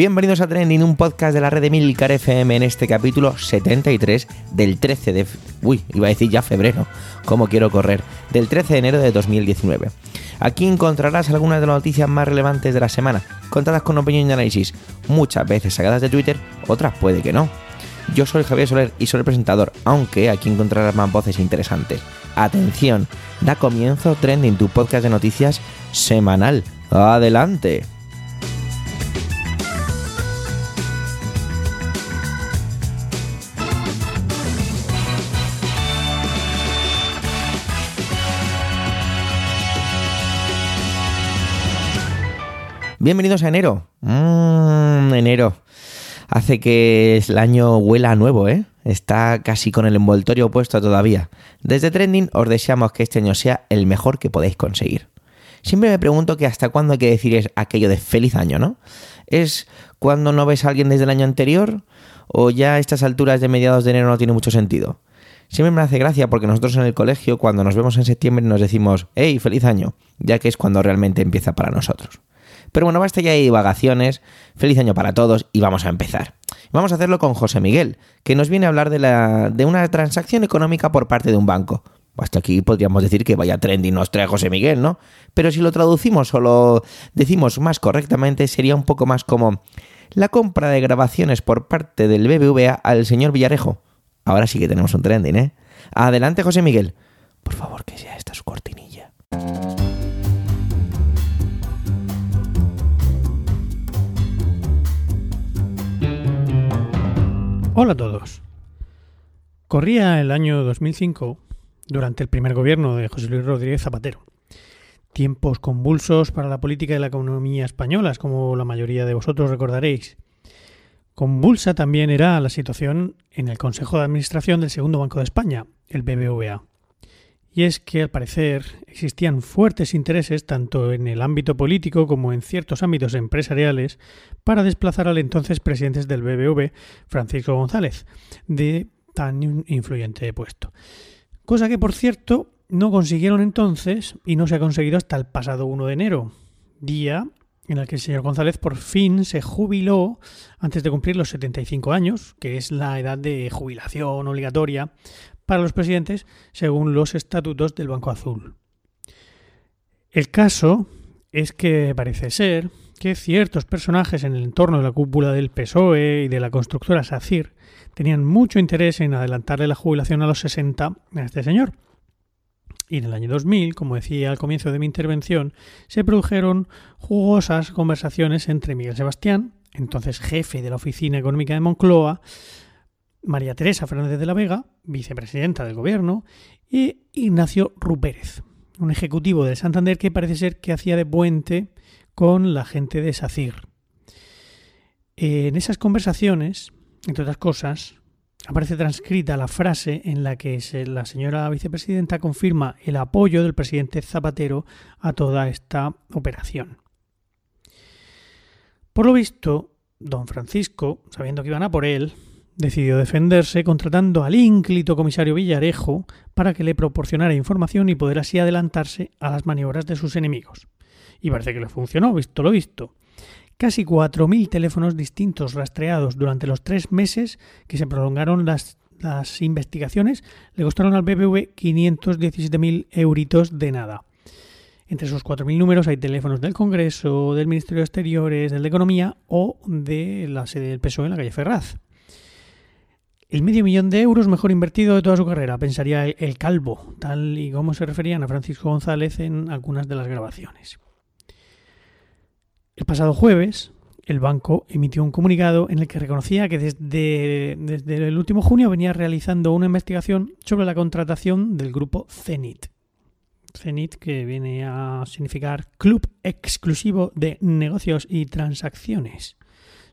Bienvenidos a Trending, un podcast de la red de Milcar FM en este capítulo 73 del 13 de... Uy, iba a decir ya febrero, como quiero correr, del 13 de enero de 2019. Aquí encontrarás algunas de las noticias más relevantes de la semana, contadas con opinión y análisis, muchas veces sacadas de Twitter, otras puede que no. Yo soy Javier Soler y soy el presentador, aunque aquí encontrarás más voces interesantes. Atención, da comienzo Trending, tu podcast de noticias semanal. Adelante. Bienvenidos a enero. Mmm, enero. Hace que el año huela nuevo, ¿eh? Está casi con el envoltorio opuesto todavía. Desde Trending os deseamos que este año sea el mejor que podéis conseguir. Siempre me pregunto que hasta cuándo hay que decir aquello de feliz año, ¿no? ¿Es cuando no ves a alguien desde el año anterior? ¿O ya a estas alturas de mediados de enero no tiene mucho sentido? Siempre me hace gracia porque nosotros en el colegio, cuando nos vemos en septiembre, nos decimos, ¡Hey, feliz año! Ya que es cuando realmente empieza para nosotros. Pero bueno, basta ya de divagaciones. Feliz año para todos y vamos a empezar. Vamos a hacerlo con José Miguel, que nos viene a hablar de, la, de una transacción económica por parte de un banco. Hasta aquí podríamos decir que vaya trending nos trae José Miguel, ¿no? Pero si lo traducimos o lo decimos más correctamente, sería un poco más como la compra de grabaciones por parte del BBVA al señor Villarejo. Ahora sí que tenemos un trending, ¿eh? Adelante, José Miguel. Por favor, que sea esta su cortinilla. Hola a todos. Corría el año 2005 durante el primer gobierno de José Luis Rodríguez Zapatero. Tiempos convulsos para la política y la economía españolas, como la mayoría de vosotros recordaréis. Convulsa también era la situación en el Consejo de Administración del Segundo Banco de España, el BBVA. Y es que al parecer existían fuertes intereses tanto en el ámbito político como en ciertos ámbitos empresariales para desplazar al entonces presidente del BBV, Francisco González, de tan influyente puesto. Cosa que, por cierto, no consiguieron entonces y no se ha conseguido hasta el pasado 1 de enero, día en el que el señor González por fin se jubiló antes de cumplir los 75 años, que es la edad de jubilación obligatoria para los presidentes según los estatutos del Banco Azul. El caso es que parece ser que ciertos personajes en el entorno de la cúpula del PSOE y de la constructora SACIR tenían mucho interés en adelantarle la jubilación a los 60 a este señor. Y en el año 2000, como decía al comienzo de mi intervención, se produjeron jugosas conversaciones entre Miguel Sebastián, entonces jefe de la Oficina Económica de Moncloa, María Teresa Fernández de la Vega, vicepresidenta del gobierno, y Ignacio Rupérez, un ejecutivo de Santander que parece ser que hacía de puente con la gente de SACIR. En esas conversaciones, entre otras cosas, aparece transcrita la frase en la que la señora vicepresidenta confirma el apoyo del presidente Zapatero a toda esta operación. Por lo visto, don Francisco, sabiendo que iban a por él, decidió defenderse contratando al ínclito comisario Villarejo para que le proporcionara información y poder así adelantarse a las maniobras de sus enemigos. Y parece que le funcionó, visto lo visto. Casi 4.000 teléfonos distintos rastreados durante los tres meses que se prolongaron las, investigaciones le costaron al BBV 517.000 euritos de nada. Entre esos 4.000 números hay teléfonos del Congreso, del Ministerio de Exteriores, del de Economía o de la sede del PSOE en la calle Ferraz. El medio millón de euros mejor invertido de toda su carrera, pensaría el calvo, tal y como se referían a Francisco González en algunas de las grabaciones. El pasado jueves, el banco emitió un comunicado en el que reconocía que desde, el último junio venía realizando una investigación sobre la contratación del grupo Zenit. Zenit, que viene a significar Club Exclusivo de Negocios y Transacciones.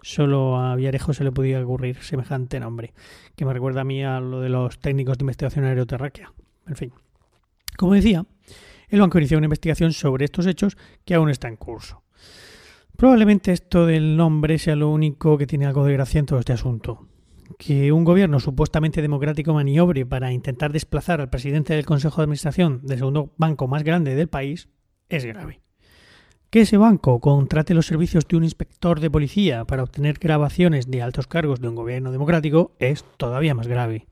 Solo a Villarejo se le podía ocurrir semejante nombre, que me recuerda a mí a lo de los técnicos de investigación aeroterráquea. En fin. Como decía, el banco inició una investigación sobre estos hechos que aún está en curso. Probablemente esto del nombre sea lo único que tiene algo de gracia en todo este asunto. Que un gobierno supuestamente democrático maniobre para intentar desplazar al presidente del Consejo de Administración del segundo banco más grande del país es grave. Que ese banco contrate los servicios de un inspector de policía para obtener grabaciones de altos cargos de un gobierno democrático es todavía más grave.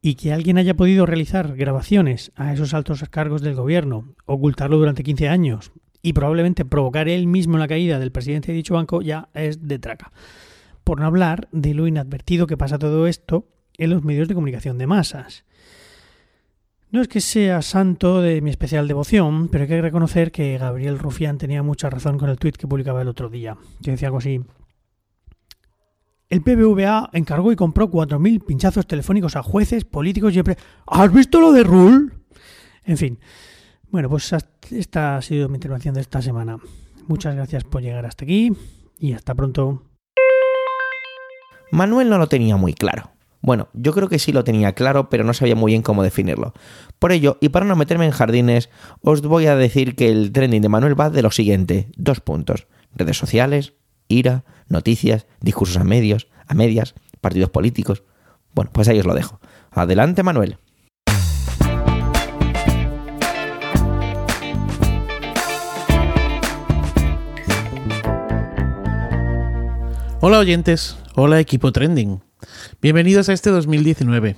Y que alguien haya podido realizar grabaciones a esos altos cargos del gobierno, ocultarlo durante 15 años y probablemente provocar él mismo la caída del presidente de dicho banco ya es de traca. Por no hablar de lo inadvertido que pasa todo esto en los medios de comunicación de masas. No es que sea santo de mi especial devoción, pero hay que reconocer que Gabriel Rufián tenía mucha razón con el tuit que publicaba el otro día, que decía algo así. El PBVA encargó y compró 4.000 pinchazos telefónicos a jueces, políticos y. ¿Has visto lo de Rule? En fin. Bueno, pues esta ha sido mi intervención de esta semana. Muchas gracias por llegar hasta aquí y hasta pronto. Manuel no lo tenía muy claro. Bueno, yo creo que sí lo tenía claro, pero no sabía muy bien cómo definirlo. Por ello, y para no meterme en jardines, os voy a decir que el trending de Manuel va de lo siguiente. Dos puntos. Redes sociales, ira, noticias, discursos a medios, a medias, partidos políticos. Bueno, pues ahí os lo dejo. Adelante, Manuel. Hola oyentes, hola equipo trending. Bienvenidos a este 2019.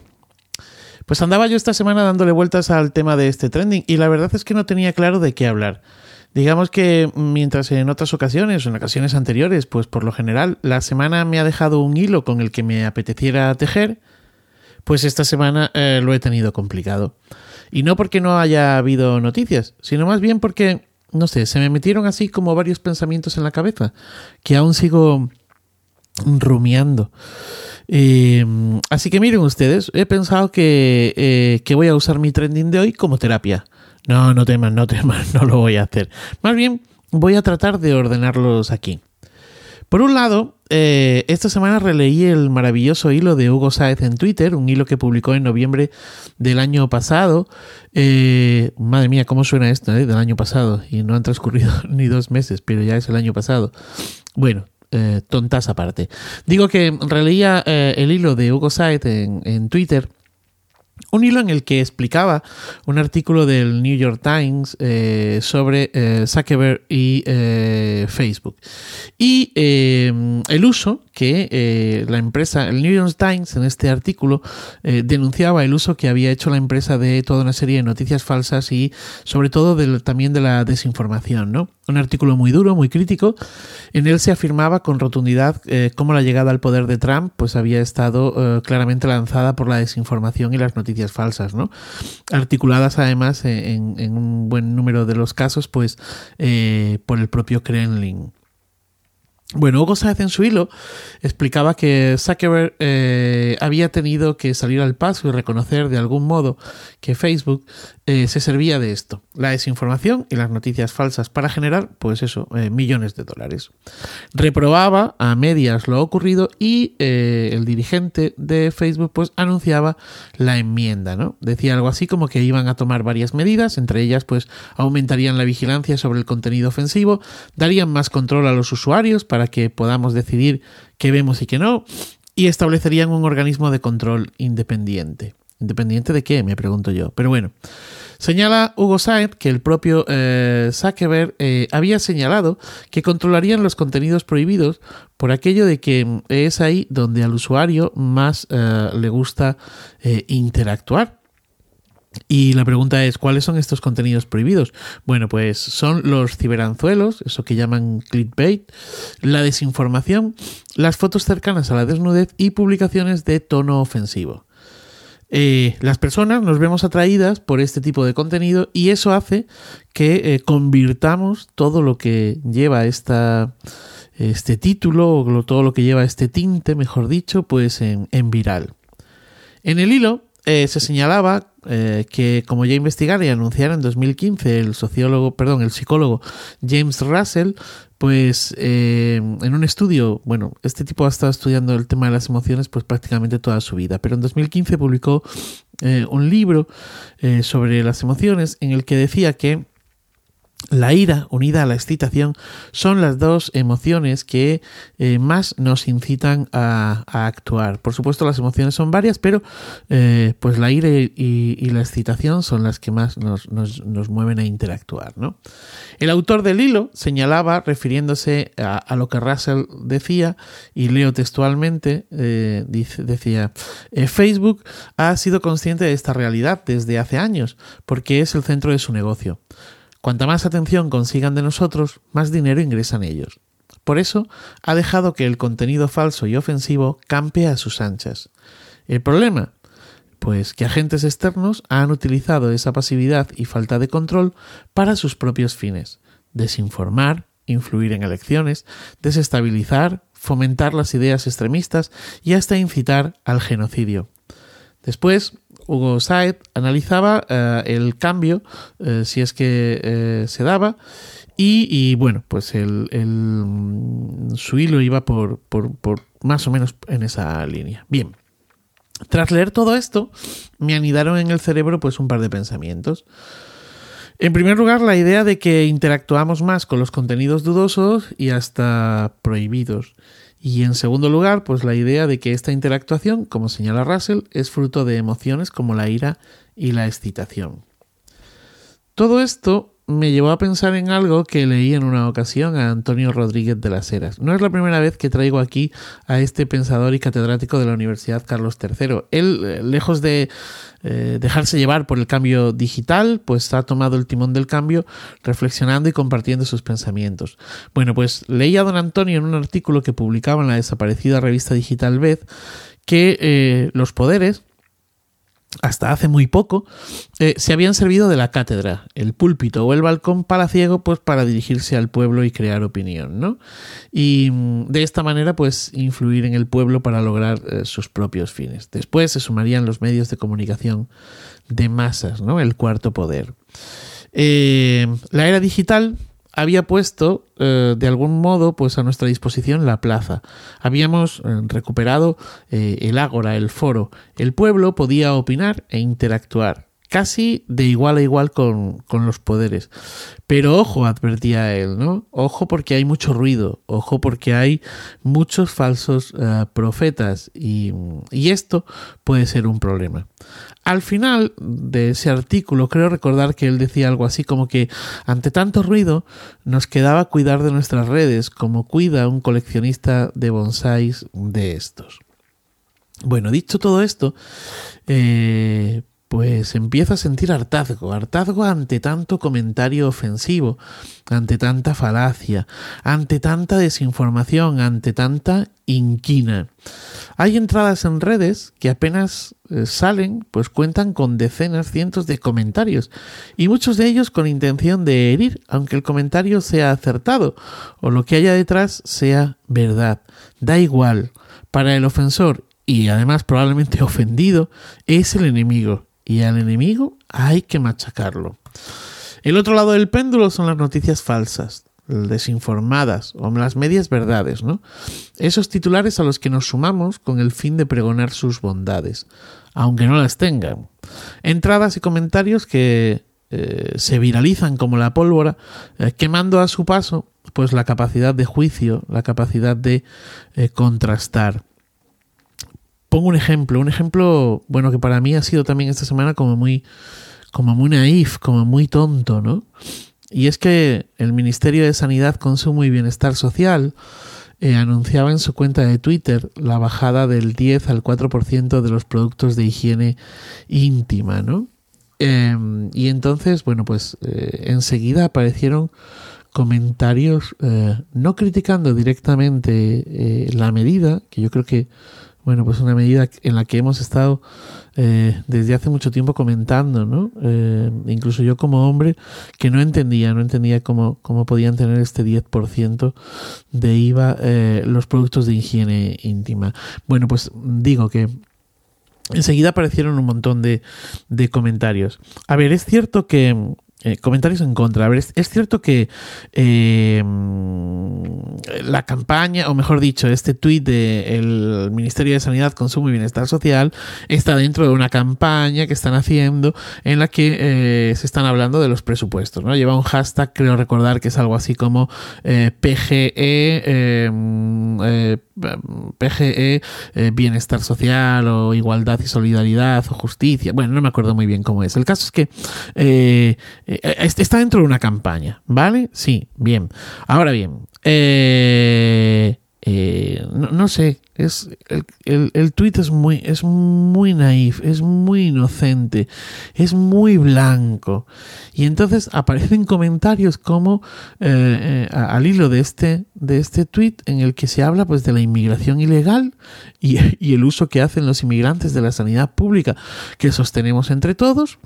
Pues andaba yo esta semana dándole vueltas al tema de este trending y la verdad es que no tenía claro de qué hablar. Digamos que mientras en otras ocasiones o en ocasiones anteriores, pues por lo general la semana me ha dejado un hilo con el que me apeteciera tejer, pues esta semana eh, lo he tenido complicado. Y no porque no haya habido noticias, sino más bien porque, no sé, se me metieron así como varios pensamientos en la cabeza, que aún sigo rumiando. Eh, así que miren ustedes, he pensado que, eh, que voy a usar mi trending de hoy como terapia. No, no teman, no teman, no lo voy a hacer. Más bien, voy a tratar de ordenarlos aquí. Por un lado, eh, esta semana releí el maravilloso hilo de Hugo Sáez en Twitter, un hilo que publicó en noviembre del año pasado. madre mía, ¿cómo suena esto? Del año pasado. Y no han transcurrido ni dos meses, pero ya es el año pasado. Bueno, eh, tontas aparte. Digo que releía eh, el hilo de Hugo Said en, Twitter un hilo en el que explicaba un artículo del New York Times eh, sobre Zuckerberg y Facebook. Y el uso que la empresa, el New York Times en este artículo denunciaba el uso que había hecho la empresa de toda una serie de noticias falsas y sobre todo también de la desinformación. ¿no? Un artículo muy duro, muy crítico. En él se afirmaba con rotundidad cómo la llegada al poder de Trump pues, había estado claramente lanzada por la desinformación y las noticias falsas, ¿no? Articuladas además en, un buen número de los casos, pues, eh, por el propio Kremlin. Bueno, Hugo Sáez en su hilo explicaba que Zuckerberg eh, había tenido que salir al paso y reconocer de algún modo que Facebook eh, se servía de esto, la desinformación y las noticias falsas para generar, pues eso, eh, millones de dólares. Reprobaba a medias lo ocurrido y el dirigente de Facebook pues anunciaba la enmienda, ¿no? Decía algo así como que iban a tomar varias medidas, entre ellas pues aumentarían la vigilancia sobre el contenido ofensivo, darían más control a los usuarios para para que podamos decidir qué vemos y qué no, y establecerían un organismo de control independiente. ¿Independiente de qué? Me pregunto yo. Pero bueno, señala Hugo Sainz que el propio eh, Zuckerberg eh, había señalado que controlarían los contenidos prohibidos por aquello de que es ahí donde al usuario más eh, le gusta interactuar. Y la pregunta es, ¿cuáles son estos contenidos prohibidos? Bueno, pues son los ciberanzuelos, eso que llaman clickbait, la desinformación, las fotos cercanas a la desnudez y publicaciones de tono ofensivo. Eh, las personas nos vemos atraídas por este tipo de contenido y eso hace que eh, convirtamos todo lo que lleva esta, este título o todo lo que lleva este tinte, mejor dicho, pues en, viral. En el hilo eh, se señalaba eh, que, como ya investigara y anunciara en 2015 el sociólogo, perdón, el psicólogo James Russell, pues eh, en un estudio, bueno, este tipo ha estado estudiando el tema de las emociones pues prácticamente toda su vida, pero en 2015 publicó un libro sobre las emociones en el que decía que La ira unida a la excitación son las dos emociones que eh, más nos incitan a, actuar. Por supuesto, las emociones son varias, pero eh, pues la ira y, la excitación son las que más nos, mueven a interactuar. El autor del hilo señalaba, refiriéndose a, lo que Russell decía, y leo textualmente, eh, decía, Facebook ha sido consciente de esta realidad desde hace años, porque es el centro de su negocio. Cuanta más atención consigan de nosotros, más dinero ingresan ellos. Por eso, ha dejado que el contenido falso y ofensivo campe a sus anchas. ¿El problema? Pues que agentes externos han utilizado esa pasividad y falta de control para sus propios fines. Desinformar, influir en elecciones, desestabilizar, fomentar las ideas extremistas y hasta incitar al genocidio. Después, Hugo Saed analizaba eh, el cambio, eh, si es que eh, se daba, y, bueno, pues el, su hilo iba por, por, más o menos en esa línea. Bien. Tras leer todo esto, me anidaron en el cerebro pues un par de pensamientos. En primer lugar, la idea de que interactuamos más con los contenidos dudosos y hasta prohibidos. Y en segundo lugar, pues la idea de que esta interactuación, como señala Russell, es fruto de emociones como la ira y la excitación. Todo esto me llevó a pensar en algo que leí en una ocasión a Antonio Rodríguez de las Heras. No es la primera vez que traigo aquí a este pensador y catedrático de la Universidad Carlos III. Él, eh, lejos de eh, dejarse llevar por el cambio digital, pues ha tomado el timón del cambio, reflexionando y compartiendo sus pensamientos. Bueno, pues leí a don Antonio en un artículo que publicaba en la desaparecida revista digital Vez que eh, los poderes, hasta hace muy poco, eh, se habían servido de la cátedra, el púlpito o el balcón palaciego, pues para dirigirse al pueblo y crear opinión, ¿no? Y mm, de esta manera, pues influir en el pueblo para lograr eh, sus propios fines. Después se sumarían los medios de comunicación de masas, ¿no? El cuarto poder. Eh, la era digital había puesto eh, de algún modo pues a nuestra disposición la plaza. Habíamos eh, recuperado eh, el ágora, el foro. El pueblo podía opinar e interactuar casi de igual a igual con, los poderes. Pero ojo, advertía él, ¿no? Ojo porque hay mucho ruido, ojo porque hay muchos falsos profetas y, y, esto puede ser un problema. Al final de ese artículo creo recordar que él decía algo así como que ante tanto ruido nos quedaba cuidar de nuestras redes como cuida un coleccionista de bonsáis de estos. Bueno, dicho todo esto, eh, pues empieza a sentir hartazgo, hartazgo ante tanto comentario ofensivo, ante tanta falacia, ante tanta desinformación, ante tanta inquina. Hay entradas en redes que apenas eh, salen, pues cuentan con decenas, cientos de comentarios, y muchos de ellos con intención de herir, aunque el comentario sea acertado o lo que haya detrás sea verdad. Da igual. Para el ofensor y además probablemente ofendido, es el enemigo y al enemigo hay que machacarlo. El otro lado del péndulo son las noticias falsas, desinformadas o las medias verdades, ¿no? Esos titulares a los que nos sumamos con el fin de pregonar sus bondades, aunque no las tengan. Entradas y comentarios que eh, se viralizan como la pólvora, eh, quemando a su paso pues la capacidad de juicio, la capacidad de eh, contrastar. Pongo un ejemplo, un ejemplo, bueno, que para mí ha sido también esta semana como muy, como muy naif, como muy tonto, ¿no? Y es que el Ministerio de Sanidad, Consumo y Bienestar Social eh, anunciaba en su cuenta de Twitter la bajada del 10 al 4% de los productos de higiene íntima, ¿no? Em, y entonces, bueno, pues eh, enseguida aparecieron comentarios eh, no criticando directamente la medida, que yo creo que bueno, pues una medida en la que hemos estado eh, desde hace mucho tiempo comentando, ¿no? Eh, incluso yo como hombre que no entendía, no entendía cómo, cómo podían tener este 10% de IVA eh, los productos de higiene íntima. Bueno, pues digo que enseguida aparecieron un montón de, de comentarios. A ver, es cierto que eh, comentarios en contra. A ver, es, cierto que eh, la campaña, o mejor dicho, este tuit del Ministerio de Sanidad, Consumo y Bienestar Social está dentro de una campaña que están haciendo en la que eh, se están hablando de los presupuestos. ¿no? Lleva un hashtag, creo recordar que es algo así como PGE, PGE, Bienestar Social o Igualdad y Solidaridad o Justicia. Bueno, no me acuerdo muy bien cómo es. El caso es que está dentro de una campaña, ¿vale? Sí, bien. Ahora bien, eh, eh, no, sé, es, el, el, tweet es muy, es muy naif, es muy inocente, es muy blanco. Y entonces aparecen comentarios como eh, al hilo de este, de este tweet en el que se habla pues de la inmigración ilegal y, el uso que hacen los inmigrantes de la sanidad pública que sostenemos entre todos.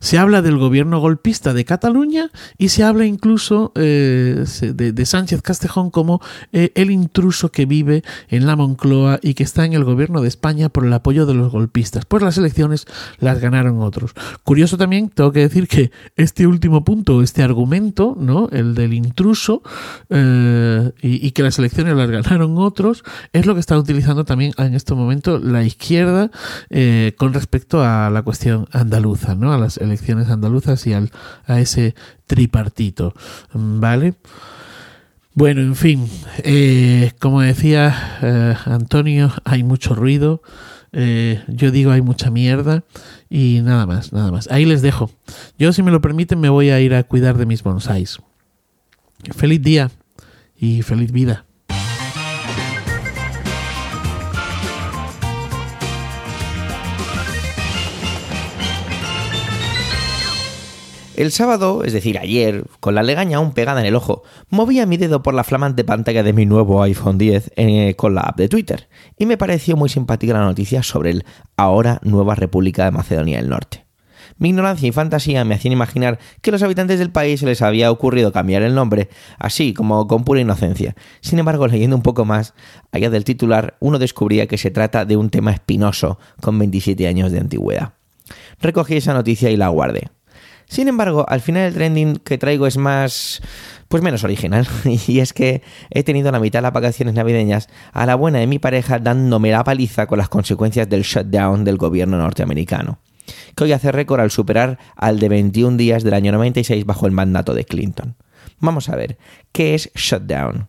Se habla del gobierno golpista de Cataluña y se habla incluso eh, de, Sánchez Castejón como eh, el intruso que vive en la Moncloa y que está en el gobierno de España por el apoyo de los golpistas. Pues las elecciones las ganaron otros. Curioso también, tengo que decir que este último punto, este argumento, ¿no? El del intruso eh, y, que las elecciones las ganaron otros, es lo que está utilizando también en este momento la izquierda con respecto a la cuestión andaluza, ¿no? A las elecciones andaluzas y al, a ese tripartito. ¿Vale? Bueno, en fin, eh, como decía eh, Antonio, hay mucho ruido. Eh, yo digo hay mucha mierda y nada más, nada más. Ahí les dejo. Yo, si me lo permiten, me voy a ir a cuidar de mis bonsáis. Feliz día y feliz vida. El sábado, es decir, ayer, con la legaña aún pegada en el ojo, movía mi dedo por la flamante pantalla de mi nuevo iPhone 10 eh, con la app de Twitter y me pareció muy simpática la noticia sobre el ahora nueva República de Macedonia del Norte. Mi ignorancia y fantasía me hacían imaginar que a los habitantes del país se les había ocurrido cambiar el nombre, así como con pura inocencia. Sin embargo, leyendo un poco más, allá del titular, uno descubría que se trata de un tema espinoso con 27 años de antigüedad. Recogí esa noticia y la guardé. Sin embargo, al final el trending que traigo es más, pues menos original. Y es que he tenido la mitad de las vacaciones navideñas a la buena de mi pareja dándome la paliza con las consecuencias del shutdown del gobierno norteamericano, que hoy hace récord al superar al de 21 días del año 96 bajo el mandato de Clinton. Vamos a ver, ¿qué es shutdown?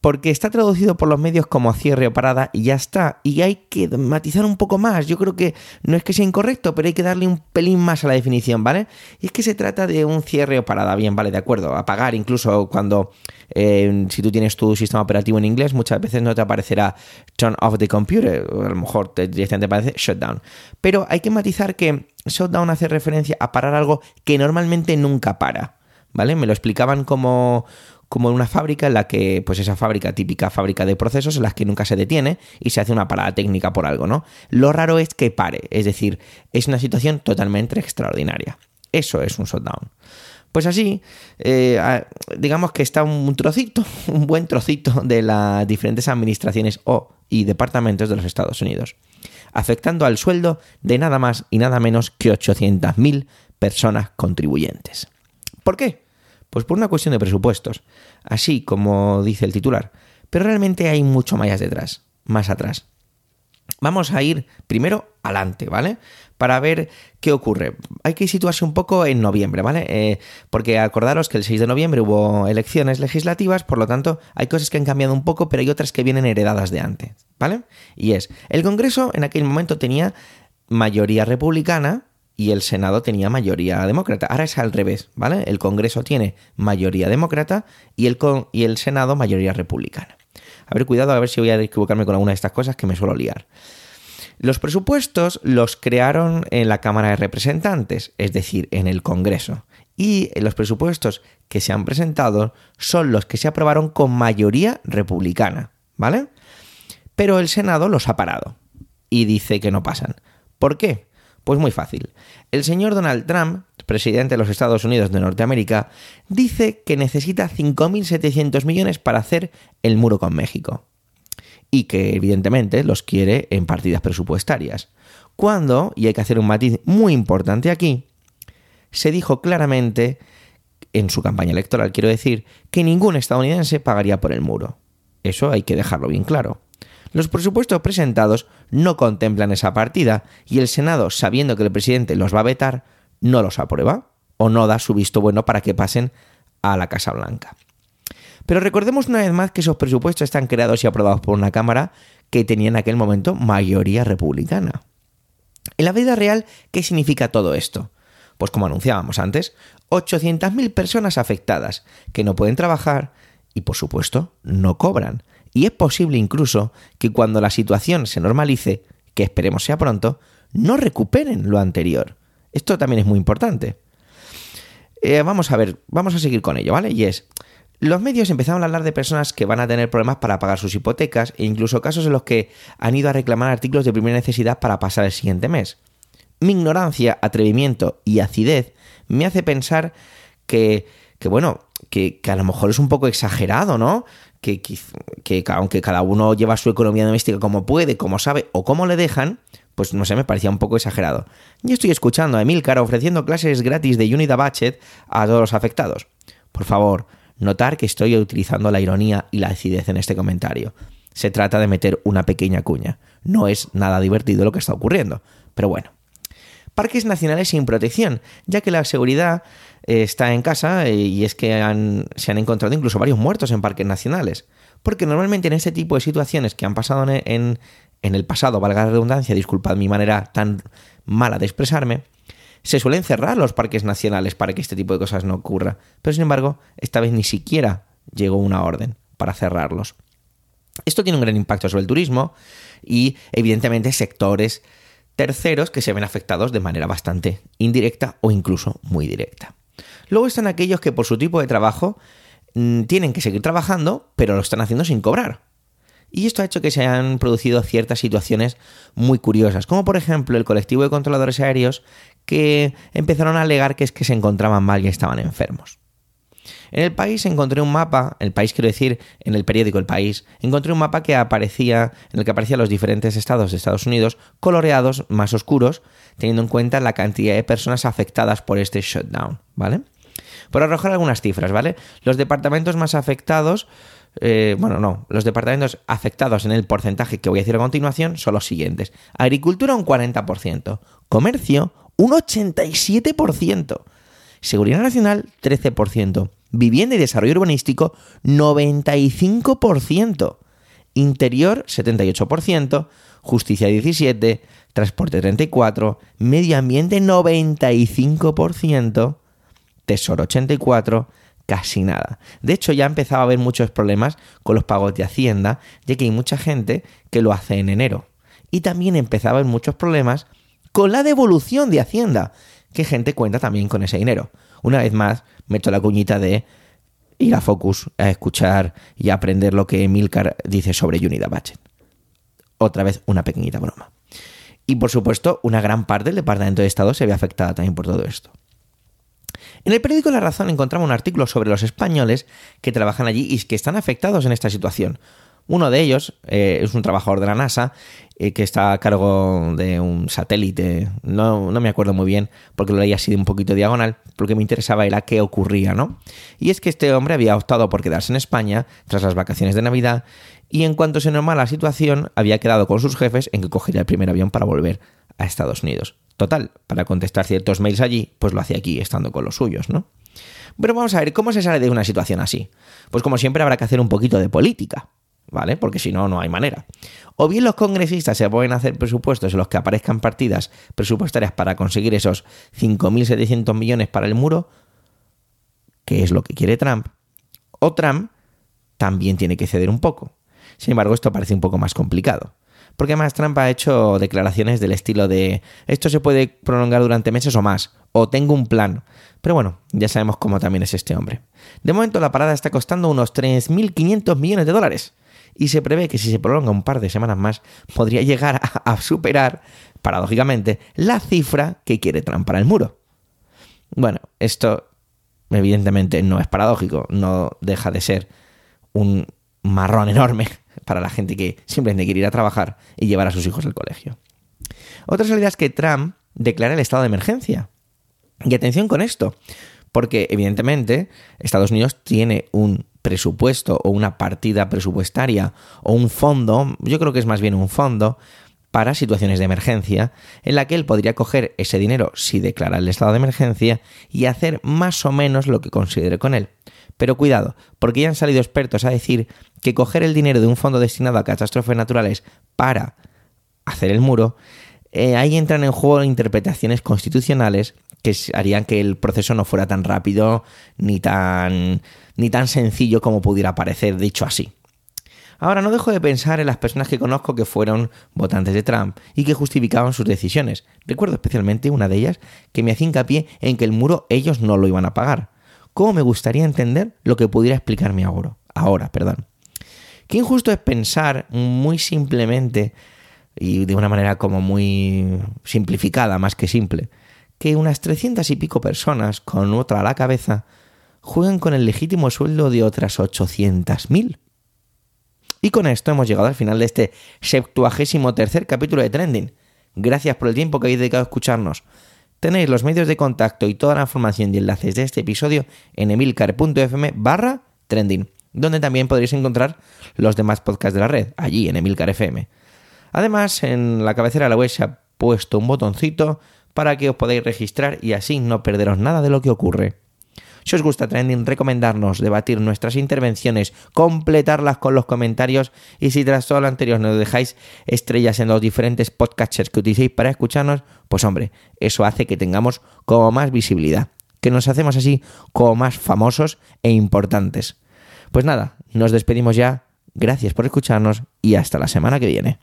Porque está traducido por los medios como cierre o parada y ya está. Y hay que matizar un poco más. Yo creo que no es que sea incorrecto, pero hay que darle un pelín más a la definición, ¿vale? Y es que se trata de un cierre o parada, bien, vale, de acuerdo. Apagar, incluso cuando, eh, si tú tienes tu sistema operativo en inglés, muchas veces no te aparecerá turn off the computer, o a lo mejor te, directamente te aparece shutdown. Pero hay que matizar que shutdown hace referencia a parar algo que normalmente nunca para. ¿Vale? Me lo explicaban como, como en una fábrica en la que, pues esa fábrica, típica fábrica de procesos, en las que nunca se detiene y se hace una parada técnica por algo, ¿no? Lo raro es que pare, es decir, es una situación totalmente extraordinaria. Eso es un shutdown. Pues así, eh, digamos que está un trocito, un buen trocito de las diferentes administraciones o y departamentos de los Estados Unidos, afectando al sueldo de nada más y nada menos que 800.000 personas contribuyentes. ¿Por qué? Pues por una cuestión de presupuestos, así como dice el titular. Pero realmente hay mucho más detrás, más atrás. Vamos a ir primero adelante, ¿vale? Para ver qué ocurre. Hay que situarse un poco en noviembre, ¿vale? Eh, porque acordaros que el 6 de noviembre hubo elecciones legislativas, por lo tanto hay cosas que han cambiado un poco, pero hay otras que vienen heredadas de antes, ¿vale? Y es, el Congreso en aquel momento tenía mayoría republicana, y el Senado tenía mayoría demócrata. Ahora es al revés, ¿vale? El Congreso tiene mayoría demócrata y el, y el Senado mayoría republicana. A ver, cuidado, a ver si voy a equivocarme con alguna de estas cosas que me suelo liar. Los presupuestos los crearon en la Cámara de Representantes, es decir, en el Congreso. Y los presupuestos que se han presentado son los que se aprobaron con mayoría republicana, ¿vale? Pero el Senado los ha parado y dice que no pasan. ¿Por qué? Pues muy fácil. El señor Donald Trump, presidente de los Estados Unidos de Norteamérica, dice que necesita 5.700 millones para hacer el muro con México. Y que evidentemente los quiere en partidas presupuestarias. Cuando, y hay que hacer un matiz muy importante aquí, se dijo claramente, en su campaña electoral quiero decir, que ningún estadounidense pagaría por el muro. Eso hay que dejarlo bien claro. Los presupuestos presentados no contemplan esa partida y el Senado, sabiendo que el presidente los va a vetar, no los aprueba o no da su visto bueno para que pasen a la Casa Blanca. Pero recordemos una vez más que esos presupuestos están creados y aprobados por una Cámara que tenía en aquel momento mayoría republicana. En la vida real, ¿qué significa todo esto? Pues como anunciábamos antes, 800.000 personas afectadas que no pueden trabajar y por supuesto no cobran. Y es posible incluso que cuando la situación se normalice, que esperemos sea pronto, no recuperen lo anterior. Esto también es muy importante. Eh, vamos a ver, vamos a seguir con ello, ¿vale? Y es, los medios empezaron a hablar de personas que van a tener problemas para pagar sus hipotecas e incluso casos en los que han ido a reclamar artículos de primera necesidad para pasar el siguiente mes. Mi ignorancia, atrevimiento y acidez me hace pensar que, que bueno, que, a lo mejor es un poco exagerado, ¿no? Que, que, aunque cada uno lleva su economía doméstica como puede, como sabe o como le dejan, pues no sé, me parecía un poco exagerado. Yo estoy escuchando a Emilcar ofreciendo clases gratis de Unida Budget a todos los afectados. Por favor, Notar que estoy utilizando la ironía y la acidez en este comentario. Se trata de meter una pequeña cuña. No es nada divertido lo que está ocurriendo. Pero bueno. Parques nacionales sin protección, ya que la seguridad está en casa eh, y es que se han encontrado incluso varios muertos en parques nacionales. Porque normalmente en este tipo de situaciones que han pasado en, en el pasado, valga la redundancia, disculpad mi manera tan mala de expresarme, se suelen cerrar los parques nacionales para que este tipo de cosas no ocurra. Pero sin embargo, esta vez ni siquiera llegó una orden para cerrarlos. Esto tiene un gran impacto sobre el turismo y evidentemente sectores terceros que se ven afectados de manera bastante indirecta o incluso muy directa. Luego están aquellos que por su tipo de trabajo mm, tienen que seguir trabajando, pero lo están haciendo sin cobrar. Y esto ha hecho que se hayan producido ciertas situaciones muy curiosas, como por ejemplo el colectivo de controladores aéreos que empezaron a alegar que es que se encontraban mal y estaban enfermos. En el país encontré un mapa, el país quiero decir, en el periódico El País, encontré un mapa que aparecía, en el que aparecían los diferentes estados de Estados Unidos coloreados más oscuros, teniendo en cuenta la cantidad de personas afectadas por este shutdown, ¿vale? Por arrojar algunas cifras, ¿vale? Los departamentos más afectados eh, bueno, no, los departamentos afectados en el porcentaje que voy a decir a continuación son los siguientes. Agricultura un 40%, comercio un 87%, seguridad nacional 13%, vivienda y desarrollo urbanístico 95%, interior 78%, justicia 17%, transporte 34%, medio ambiente 95%, tesoro 84%, casi nada. De hecho, ya empezaba a haber muchos problemas con los pagos de Hacienda, ya que hay mucha gente que lo hace en enero. Y también empezaba a haber muchos problemas con la devolución de Hacienda, que gente cuenta también con ese dinero. Una vez más, meto la cuñita de ir a Focus a escuchar y aprender lo que Milcar dice sobre Unidad Budget. Otra vez una pequeñita broma. Y por supuesto, una gran parte del Departamento de Estado se ve afectada también por todo esto. En el periódico La Razón encontramos un artículo sobre los españoles que trabajan allí y que están afectados en esta situación. Uno de ellos eh, es un trabajador de la NASA eh, que está a cargo de un satélite. No, no, me acuerdo muy bien porque lo leí así de un poquito diagonal. Porque me interesaba era qué ocurría, ¿no? Y es que este hombre había optado por quedarse en España tras las vacaciones de Navidad y en cuanto se normala la situación había quedado con sus jefes en que cogería el primer avión para volver a Estados Unidos. Total, para contestar ciertos mails allí, pues lo hacía aquí estando con los suyos, ¿no? Pero vamos a ver, ¿cómo se sale de una situación así? Pues como siempre habrá que hacer un poquito de política, ¿vale? Porque si no, no hay manera. O bien los congresistas se pueden hacer presupuestos en los que aparezcan partidas presupuestarias para conseguir esos 5.700 millones para el muro, que es lo que quiere Trump, o Trump también tiene que ceder un poco. Sin embargo, esto parece un poco más complicado. Porque además Trump ha hecho declaraciones del estilo de esto se puede prolongar durante meses o más, o tengo un plan. Pero bueno, ya sabemos cómo también es este hombre. De momento la parada está costando unos 3.500 millones de dólares. Y se prevé que si se prolonga un par de semanas más, podría llegar a, superar, paradójicamente, la cifra que quiere Trump para el muro. Bueno, esto evidentemente no es paradójico, no deja de ser un marrón enorme para la gente que simplemente quiere ir a trabajar y llevar a sus hijos al colegio. Otra salida es que Trump declara el estado de emergencia. Y atención con esto, porque evidentemente Estados Unidos tiene un presupuesto o una partida presupuestaria o un fondo, yo creo que es más bien un fondo, para situaciones de emergencia, en la que él podría coger ese dinero si declara el estado de emergencia y hacer más o menos lo que considere con él. Pero cuidado, porque ya han salido expertos a decir que coger el dinero de un fondo destinado a catástrofes naturales para hacer el muro, eh, ahí entran en juego interpretaciones constitucionales que harían que el proceso no fuera tan rápido ni tan, ni tan sencillo como pudiera parecer, dicho así. Ahora no dejo de pensar en las personas que conozco que fueron votantes de Trump y que justificaban sus decisiones. Recuerdo especialmente una de ellas que me hacía hincapié en que el muro ellos no lo iban a pagar. ¿Cómo me gustaría entender lo que pudiera explicarme ahora? Ahora, perdón. Qué injusto es pensar muy simplemente y de una manera como muy simplificada, más que simple, que unas 300 y pico personas con otra a la cabeza juegan con el legítimo sueldo de otras 800.000. Y con esto hemos llegado al final de este 73 tercer capítulo de Trending. Gracias por el tiempo que habéis dedicado a escucharnos. Tenéis los medios de contacto y toda la información y enlaces de este episodio en emilcar.fm barra trending, donde también podréis encontrar los demás podcasts de la red, allí en Emilcar FM. Además, en la cabecera de la web se ha puesto un botoncito para que os podáis registrar y así no perderos nada de lo que ocurre. Si os gusta Trending, recomendarnos, debatir nuestras intervenciones, completarlas con los comentarios y si tras todo lo anterior nos dejáis estrellas en los diferentes podcasters que utilicéis para escucharnos, pues hombre, eso hace que tengamos como más visibilidad, que nos hacemos así como más famosos e importantes. Pues nada, nos despedimos ya, gracias por escucharnos y hasta la semana que viene.